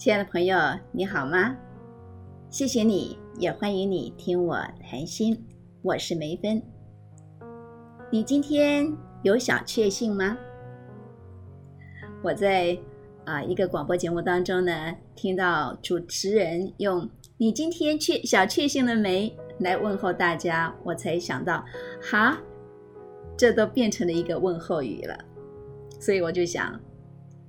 亲爱的朋友，你好吗？谢谢你，也欢迎你听我谈心。我是梅芬。你今天有小确幸吗？我在啊一个广播节目当中呢，听到主持人用“你今天确小确幸了没”来问候大家，我才想到，哈，这都变成了一个问候语了。所以我就想，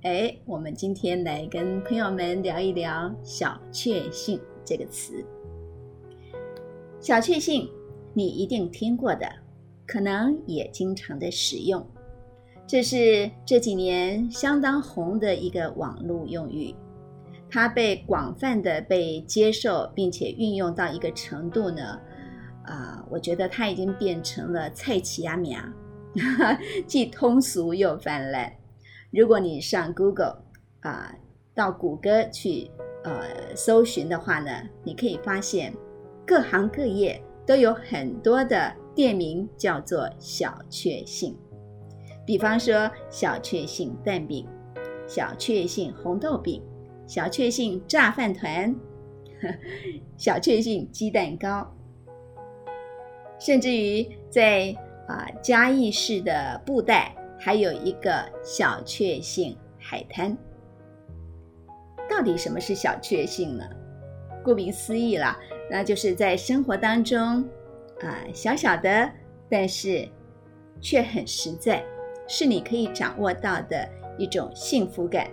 哎，我们今天来跟朋友们聊一聊“小确幸”这个词。小确幸，你一定听过的。可能也经常的使用，这是这几年相当红的一个网络用语，它被广泛的被接受，并且运用到一个程度呢，啊，我觉得它已经变成了菜奇亚米亚，既通俗又泛滥。如果你上 Google 啊，到谷歌去呃搜寻的话呢，你可以发现各行各业都有很多的。店名叫做小确幸，比方说小确幸蛋饼、小确幸红豆饼、小确幸炸饭团、小确幸鸡蛋糕，甚至于在啊嘉义市的布袋还有一个小确幸海滩。到底什么是小确幸呢？顾名思义啦，那就是在生活当中。啊，小小的，但是却很实在，是你可以掌握到的一种幸福感。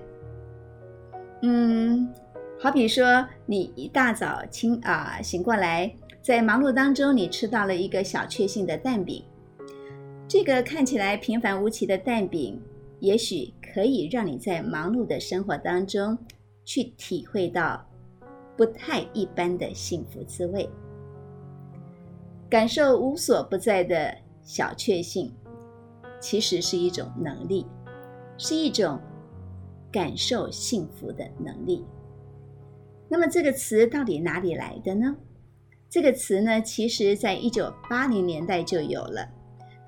嗯，好比说，你一大早清啊醒过来，在忙碌当中，你吃到了一个小确幸的蛋饼。这个看起来平凡无奇的蛋饼，也许可以让你在忙碌的生活当中去体会到不太一般的幸福滋味。感受无所不在的小确幸，其实是一种能力，是一种感受幸福的能力。那么这个词到底哪里来的呢？这个词呢，其实在一九八零年代就有了，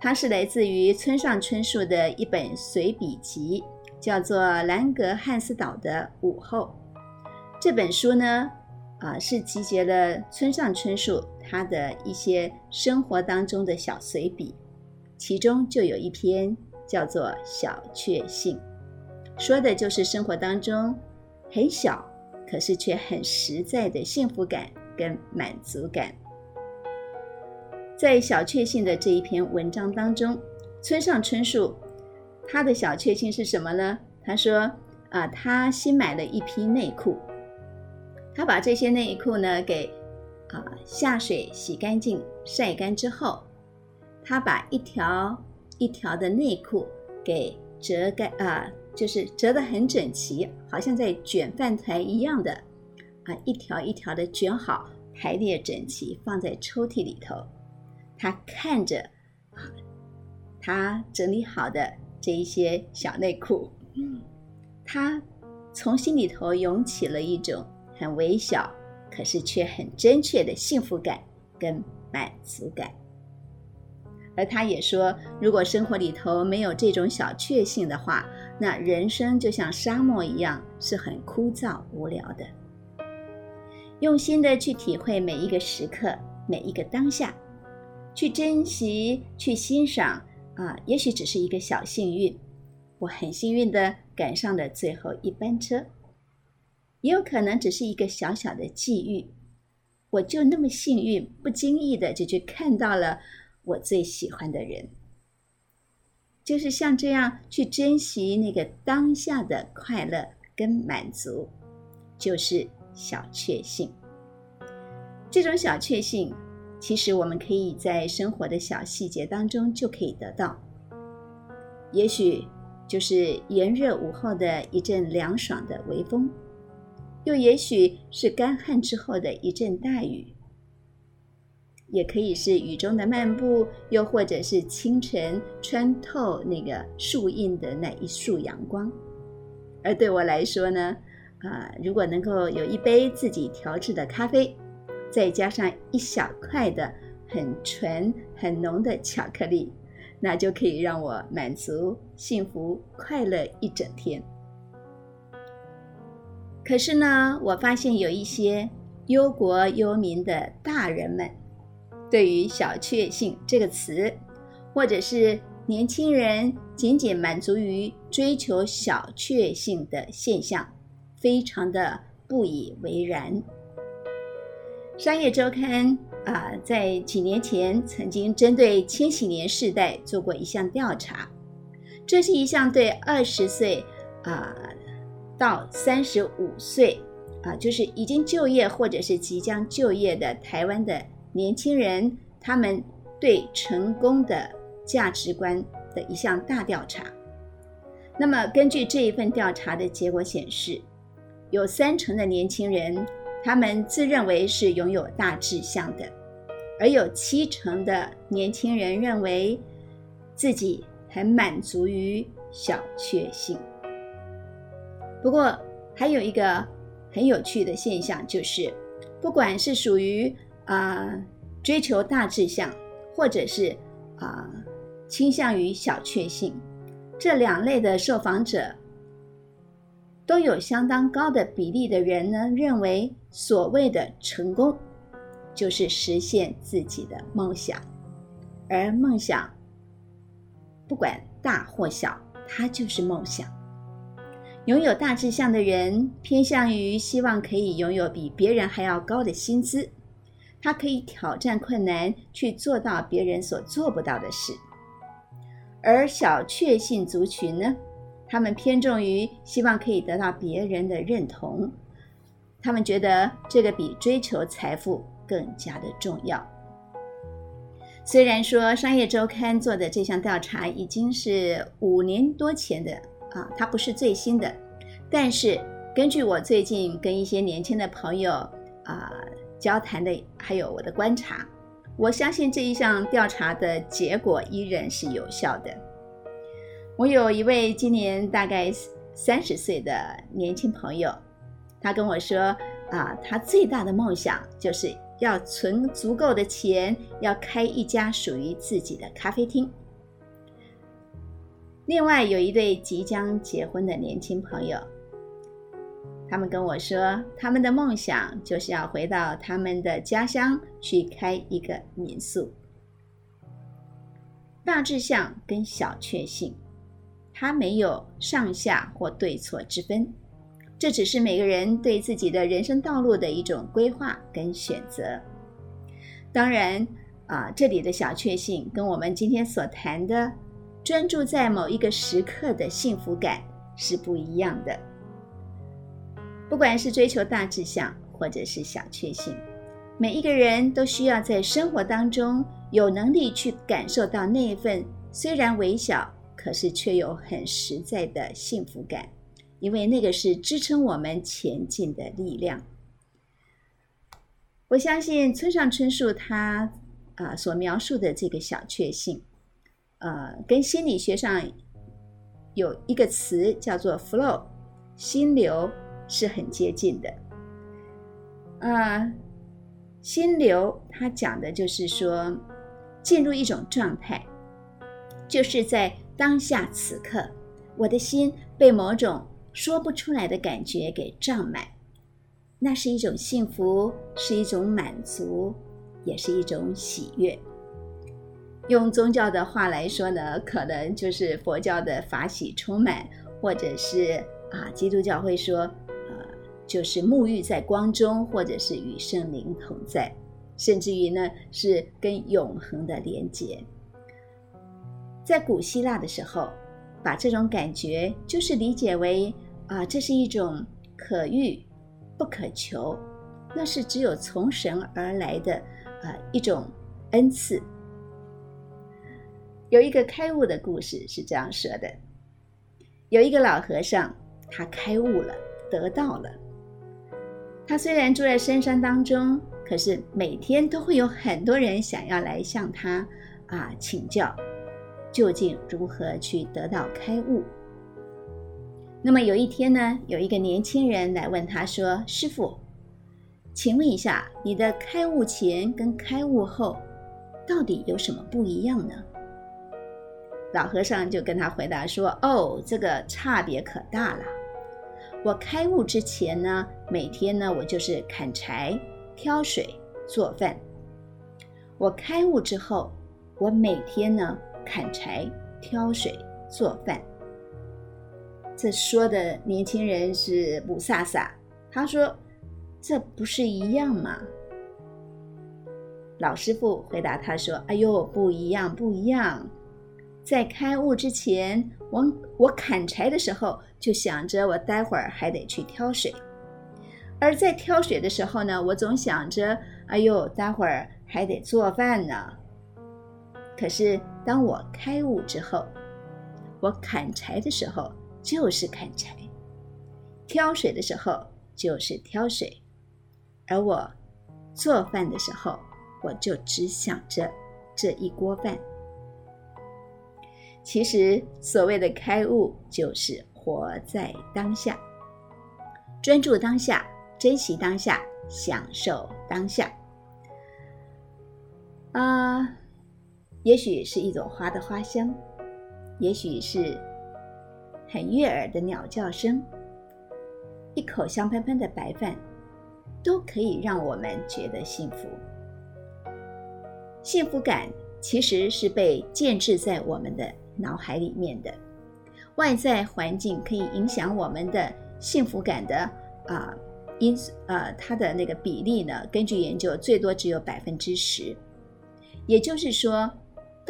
它是来自于村上春树的一本随笔集，叫做《兰格汉斯岛的午后》。这本书呢。啊，是集结了村上春树他的一些生活当中的小随笔，其中就有一篇叫做《小确幸》，说的就是生活当中很小，可是却很实在的幸福感跟满足感。在《小确幸》的这一篇文章当中，村上春树他的小确幸是什么呢？他说啊，他新买了一批内裤。他把这些内裤呢给啊下水洗干净、晒干之后，他把一条一条的内裤给折干啊，就是折得很整齐，好像在卷饭团一样的啊，一条一条的卷好，排列整齐，放在抽屉里头。他看着啊，他整理好的这一些小内裤，他从心里头涌起了一种。很微小，可是却很真切的幸福感跟满足感。而他也说，如果生活里头没有这种小确幸的话，那人生就像沙漠一样，是很枯燥无聊的。用心的去体会每一个时刻，每一个当下，去珍惜，去欣赏啊，也许只是一个小幸运。我很幸运的赶上了最后一班车。也有可能只是一个小小的际遇，我就那么幸运，不经意的就去看到了我最喜欢的人，就是像这样去珍惜那个当下的快乐跟满足，就是小确幸。这种小确幸，其实我们可以在生活的小细节当中就可以得到，也许就是炎热午后的一阵凉爽的微风。又也许是干旱之后的一阵大雨，也可以是雨中的漫步，又或者是清晨穿透那个树荫的那一束阳光。而对我来说呢，啊，如果能够有一杯自己调制的咖啡，再加上一小块的很纯很浓的巧克力，那就可以让我满足、幸福、快乐一整天。可是呢，我发现有一些忧国忧民的大人们，对于“小确幸”这个词，或者是年轻人仅仅满足于追求小确幸的现象，非常的不以为然。商业周刊啊，在几年前曾经针对千禧年世代做过一项调查，这是一项对二十岁啊到三十五岁啊，就是已经就业或者是即将就业的台湾的年轻人，他们对成功的价值观的一项大调查。那么，根据这一份调查的结果显示，有三成的年轻人。他们自认为是拥有大志向的，而有七成的年轻人认为自己很满足于小确幸。不过，还有一个很有趣的现象，就是不管是属于啊追求大志向，或者是啊倾向于小确幸，这两类的受访者。都有相当高的比例的人呢，认为所谓的成功就是实现自己的梦想，而梦想不管大或小，它就是梦想。拥有大志向的人偏向于希望可以拥有比别人还要高的薪资，他可以挑战困难，去做到别人所做不到的事。而小确幸族群呢？他们偏重于希望可以得到别人的认同，他们觉得这个比追求财富更加的重要。虽然说《商业周刊》做的这项调查已经是五年多前的啊，它不是最新的，但是根据我最近跟一些年轻的朋友啊交谈的，还有我的观察，我相信这一项调查的结果依然是有效的。我有一位今年大概三十岁的年轻朋友，他跟我说啊，他最大的梦想就是要存足够的钱，要开一家属于自己的咖啡厅。另外有一对即将结婚的年轻朋友，他们跟我说，他们的梦想就是要回到他们的家乡去开一个民宿。大志向跟小确幸。它没有上下或对错之分，这只是每个人对自己的人生道路的一种规划跟选择。当然，啊，这里的小确幸跟我们今天所谈的专注在某一个时刻的幸福感是不一样的。不管是追求大志向，或者是小确幸，每一个人都需要在生活当中有能力去感受到那一份虽然微小。可是却有很实在的幸福感，因为那个是支撑我们前进的力量。我相信村上春树他啊所描述的这个小确幸，呃，跟心理学上有一个词叫做 “flow”，心流是很接近的。啊，心流它讲的就是说进入一种状态，就是在。当下此刻，我的心被某种说不出来的感觉给胀满，那是一种幸福，是一种满足，也是一种喜悦。用宗教的话来说呢，可能就是佛教的法喜充满，或者是啊，基督教会说，呃，就是沐浴在光中，或者是与圣灵同在，甚至于呢，是跟永恒的连结。在古希腊的时候，把这种感觉就是理解为啊，这是一种可遇不可求，那是只有从神而来的啊一种恩赐。有一个开悟的故事是这样说的：有一个老和尚，他开悟了，得到了。他虽然住在深山当中，可是每天都会有很多人想要来向他啊请教。究竟如何去得到开悟？那么有一天呢，有一个年轻人来问他说：“师傅，请问一下，你的开悟前跟开悟后到底有什么不一样呢？”老和尚就跟他回答说：“哦，这个差别可大了。我开悟之前呢，每天呢我就是砍柴、挑水、做饭。我开悟之后，我每天呢砍柴、挑水、做饭。这说的年轻人是母萨萨，他说：“这不是一样吗？”老师傅回答他说：“哎呦，不一样，不一样。在开悟之前，我我砍柴的时候就想着我待会儿还得去挑水；而在挑水的时候呢，我总想着，哎呦，待会儿还得做饭呢。可是当我开悟之后，我砍柴的时候就是砍柴，挑水的时候就是挑水，而我做饭的时候。”我就只想着这一锅饭。其实，所谓的开悟，就是活在当下，专注当下，珍惜当下，享受当下。啊，也许是一朵花的花香，也许是很悦耳的鸟叫声，一口香喷喷的白饭，都可以让我们觉得幸福。幸福感其实是被建制在我们的脑海里面的，外在环境可以影响我们的幸福感的啊因呃它的那个比例呢，根据研究最多只有百分之十，也就是说，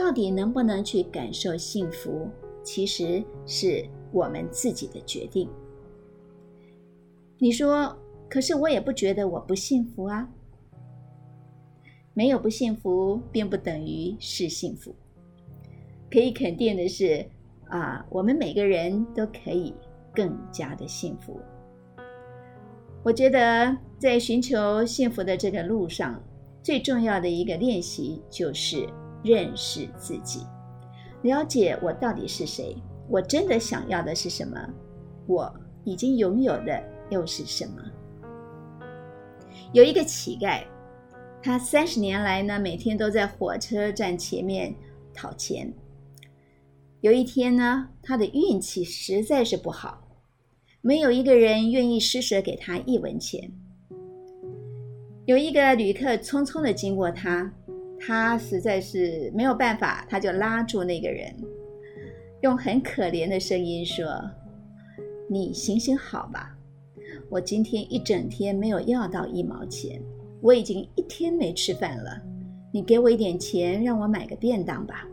到底能不能去感受幸福，其实是我们自己的决定。你说，可是我也不觉得我不幸福啊。没有不幸福，并不等于是幸福。可以肯定的是，啊，我们每个人都可以更加的幸福。我觉得，在寻求幸福的这个路上，最重要的一个练习就是认识自己，了解我到底是谁，我真的想要的是什么，我已经拥有的又是什么。有一个乞丐。他三十年来呢，每天都在火车站前面讨钱。有一天呢，他的运气实在是不好，没有一个人愿意施舍给他一文钱。有一个旅客匆匆的经过他，他实在是没有办法，他就拉住那个人，用很可怜的声音说：“你行行好吧，我今天一整天没有要到一毛钱。”我已经一天没吃饭了，你给我一点钱，让我买个便当吧。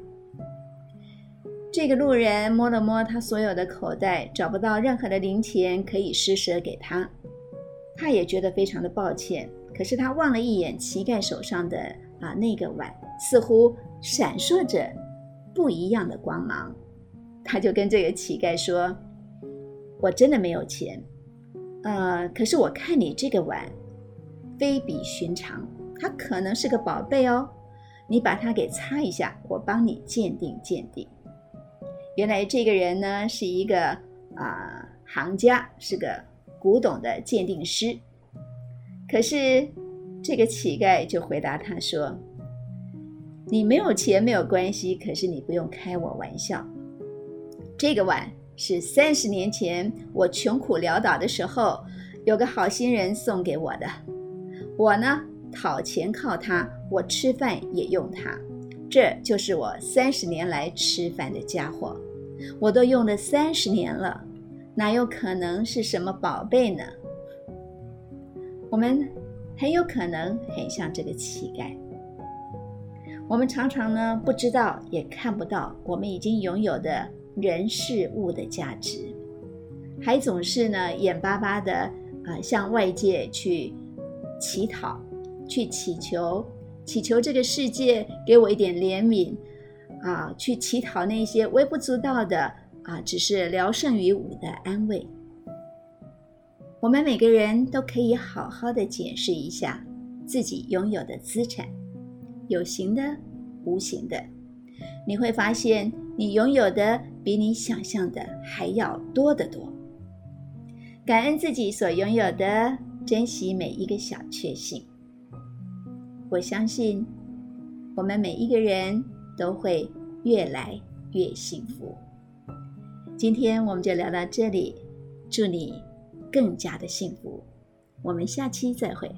这个路人摸了摸他所有的口袋，找不到任何的零钱可以施舍给他，他也觉得非常的抱歉。可是他望了一眼乞丐手上的啊那个碗，似乎闪烁着不一样的光芒，他就跟这个乞丐说：“我真的没有钱，呃，可是我看你这个碗。”非比寻常，它可能是个宝贝哦。你把它给擦一下，我帮你鉴定鉴定。原来这个人呢是一个啊行家，是个古董的鉴定师。可是这个乞丐就回答他说：“你没有钱没有关系，可是你不用开我玩笑。这个碗是三十年前我穷苦潦倒的时候，有个好心人送给我的。”我呢，讨钱靠它，我吃饭也用它，这就是我三十年来吃饭的家伙，我都用了三十年了，哪有可能是什么宝贝呢？我们很有可能很像这个乞丐，我们常常呢不知道也看不到我们已经拥有的人事物的价值，还总是呢眼巴巴的啊向外界去。乞讨，去祈求，祈求这个世界给我一点怜悯，啊，去乞讨那些微不足道的啊，只是聊胜于无的安慰。我们每个人都可以好好的检视一下自己拥有的资产，有形的、无形的，你会发现你拥有的比你想象的还要多得多。感恩自己所拥有的。珍惜每一个小确幸，我相信我们每一个人都会越来越幸福。今天我们就聊到这里，祝你更加的幸福。我们下期再会。